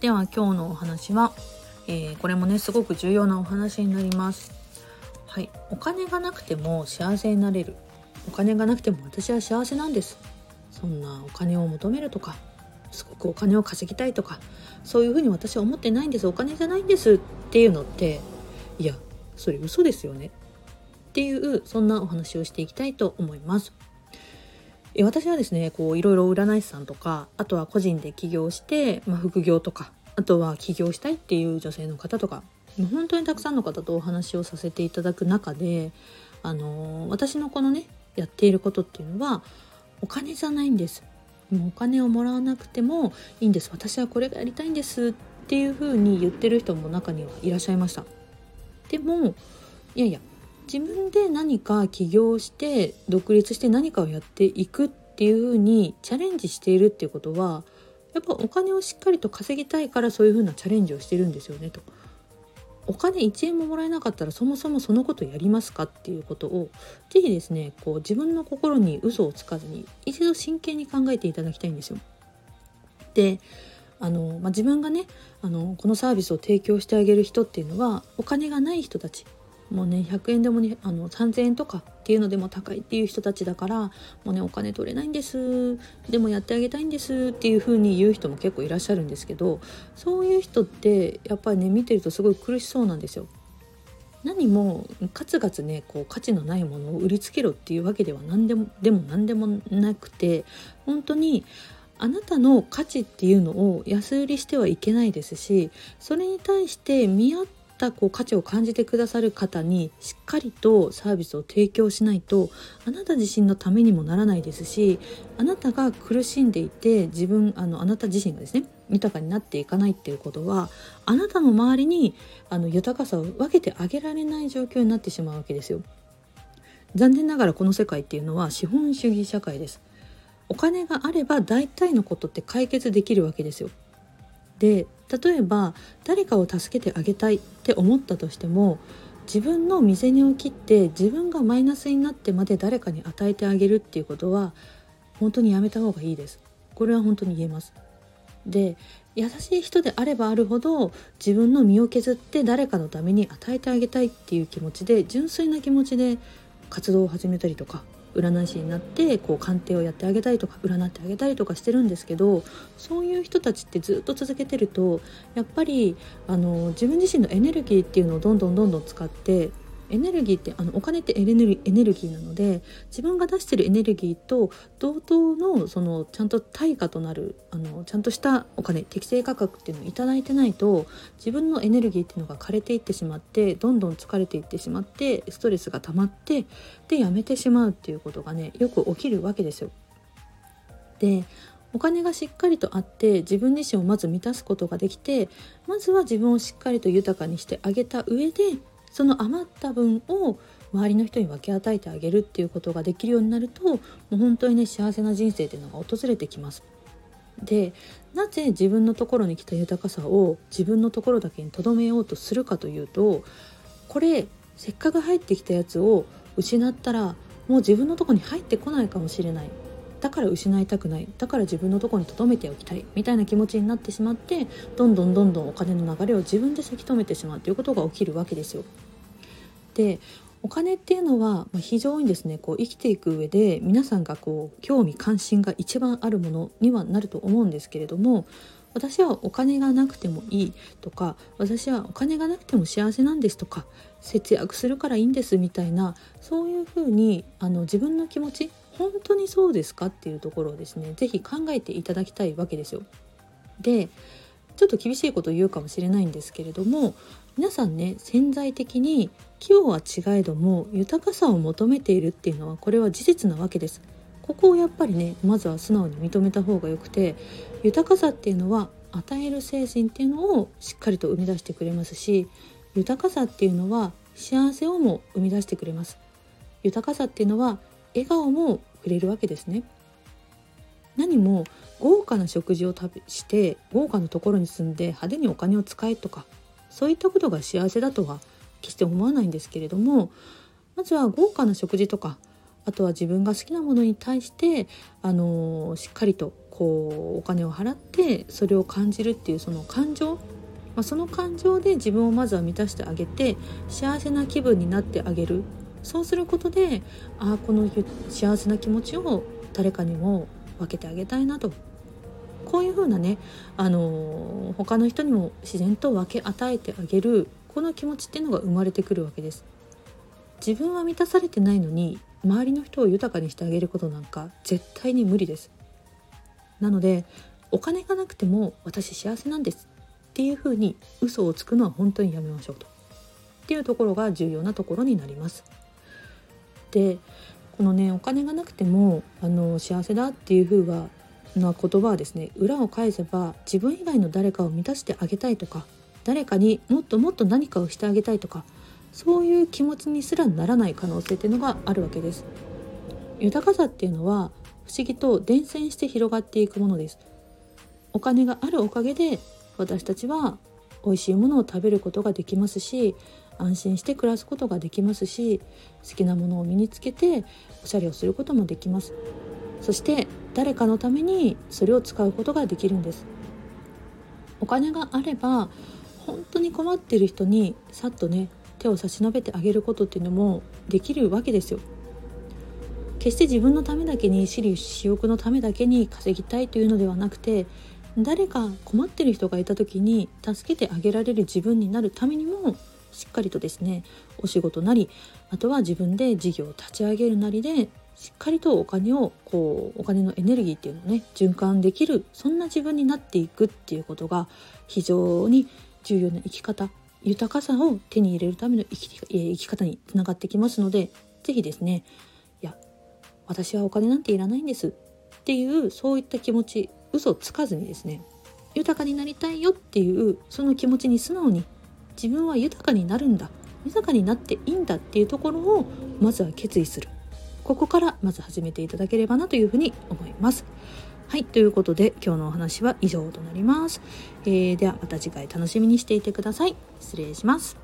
では今日のお話は、えー、これもねすごく重要なお話になります。はい。お金がなくても幸せになれる。お金がなくても私は幸せなんです。そんなお金を求めるとかすごくお金を稼ぎたいとかそういうふうに私は思ってないんです。お金じゃないんです。っていうのっていやそれ嘘ですよね。っていうそんなお話をしていきたいと思います。え私はですねこういろいろ占い師さんとかあとは個人で起業して、まあ、副業とかあとは起業したいっていう女性の方とか本当にたくさんの方とお話をさせていただく中であの私のこのねやっていることっていうのはお金じゃないんです。もうお金をもらわなくてもいいんです。私はこれがやりたいんですっていうふうに言ってる人も中にはいらっしゃいました。でもいやいや自分で何か起業して独立して何かをやっていくっていうふうにチャレンジしているっていうことはやっぱお金をしっかりと稼ぎたいからそういうふうなチャレンジをしてるんですよねと。お金1円ももらえなかったらそもそもそのことやりますかっていうことを是非ですねこう自分の心に嘘をつかずに一度真剣に考えていただきたいんですよ。であの、まあ、自分がねあのこのサービスを提供してあげる人っていうのはお金がない人たちもうね100円でもねあの3,000円とかっていうのでも高いっていう人たちだからもうねお金取れないんですでもやってあげたいんですっていう風に言う人も結構いらっしゃるんですけどそういう人ってやっぱりね見てるとすごい苦しそうなんですよ。何もガツガツねこう価値のないものを売りつけろっていうわけでは何でもでも何でもなくて本当にあなたの価値っていうのを安売りしてはいけないですしそれに対して見合っったこう価値を感じてくださる方にしっかりとサービスを提供しないとあなた自身のためにもならないですしあなたが苦しんでいて自分あのあなた自身がですね豊かになっていかないっていうことはあなたの周りにあの豊かさを分けてあげられない状況になってしまうわけですよ。残念ながらこの世界っていうのは資本主義社会です。お金があれば大体のことって解決できるわけですよ。で例えば誰かを助けてあげたいって思ったとしても自分の身銭を切って自分がマイナスになってまで誰かに与えてあげるっていうことは本当にやめた方がいいです。これは本当に言えます。で優しい人であればあるほど自分の身を削って誰かのために与えてあげたいっていう気持ちで純粋な気持ちで活動を始めたりとか占い師になってこう鑑定をやってあげたりとか占ってあげたりとかしてるんですけどそういう人たちってずっと続けてるとやっぱりあの自分自身のエネルギーっていうのをどんどんどんどん使ってエネルギーってあのお金ってエネルギーなので自分が出してるエネルギーと同等のそのちゃんと対価となるあのちゃんとしたお金適正価格っていうのを頂いてないと自分のエネルギーっていうのが枯れていってしまってどんどん疲れていってしまってストレスが溜まってでやめてしまうっていうことがねよく起きるわけですよ。でお金がしっかりとあって自分自身をまず満たすことができてまずは自分をしっかりと豊かにしてあげた上でその余った分を周りの人に分け与えてあげるっていうことができるようになるともう本当にね幸せな人生っていうのが訪れてきます。でなぜ自分のところに来た豊かさを自分のところだけに留めようとするかというとこれせっかく入ってきたやつを失ったらもう自分のとこに入ってこないかもしれないだから失いたくないだから自分のとこに留めておきたいみたいな気持ちになってしまってどんどんどんどんお金の流れを自分でせき止めてしまうということが起きるわけですよ。でお金っていうのは非常にですねこう生きていく上で皆さんがこう興味関心が一番あるものにはなると思うんですけれども私はお金がなくてもいいとか私はお金がなくても幸せなんですとか節約するからいいんですみたいなそういうふうにあの自分の気持ち本当にそうですかっていうところをですね是非考えていただきたいわけですよ。でちょっと厳しいことを言うかもしれないんですけれども皆さんね潜在的に器用は違えども豊かさを求めているっていうのはこれは事実なわけです。ここをやっぱりねまずは素直に認めた方がよくて豊かさっていうのは与える精神っていうのをしっかりと生み出してくれますし豊かさっていうのは幸せをも生み出してくれます豊かさっていうのは笑顔もくれるわけですね。何も豪華な食事を食べして豪華なところに住んで派手にお金を使えとかそういったことが幸せだとは決して思わないんですけれどもまずは豪華な食事とかあとは自分が好きなものに対してあのしっかりとこうお金を払ってそれを感じるっていうその感情、まあ、その感情で自分をまずは満たしてあげて幸せな気分になってあげる。そうすることでああこの幸せな気持ちを誰かにも分けてあげたいなとこういうふうなね、あの他の人にも自然と分け与えてあげるこの気持ちっていうのが生まれてくるわけです。自分は満たされてないのに周りの人を豊かにしてあげることなんか絶対に無理です。なのでお金がなくても私幸せなんですっていうふうに嘘をつくのは本当にやめましょうと。っていうところが重要なところになります。でこのねお金がなくてもあの幸せだっていう風はな言葉はですね裏を返せば自分以外の誰かを満たしてあげたいとか誰かにもっともっと何かをしてあげたいとかそういう気持ちにすらならない可能性っていうのがあるわけです。豊かさっていうのは不思議と伝染して広がっていくものです。お金があるおかげで私たちは美味しいものを食べることができますし安心して暮らすことができますし好きなものを身につけておしゃれをすることもできます。そして誰かのためにそれを使うことができるんです。お金があれば本当に困ってる人にさっとね手を差し伸べてあげることっていうのもできるわけですよ。決して自分のためだけに私利私欲のためだけに稼ぎたいというのではなくて誰か困ってる人がいた時に助けてあげられる自分になるためにもしっかりとですねお仕事なりあとは自分で事業を立ち上げるなりでしっかりとお金をこうお金のエネルギーっていうのをね循環できるそんな自分になっていくっていうことが非常に重要な生き方豊かさを手に入れるための生き生き方につながってきますので是非ですねいや私はお金なんていらないんですっていうそういった気持ち嘘つかずにですね豊かになりたいよっていうその気持ちに素直に自分は豊かになるんだ豊かになっていいんだっていうところをまずは決意するここからまず始めていただければなというふうに思います。はい、ということで今日のお話は以上となります。えー、ではまた次回楽しみにしていてください。失礼します。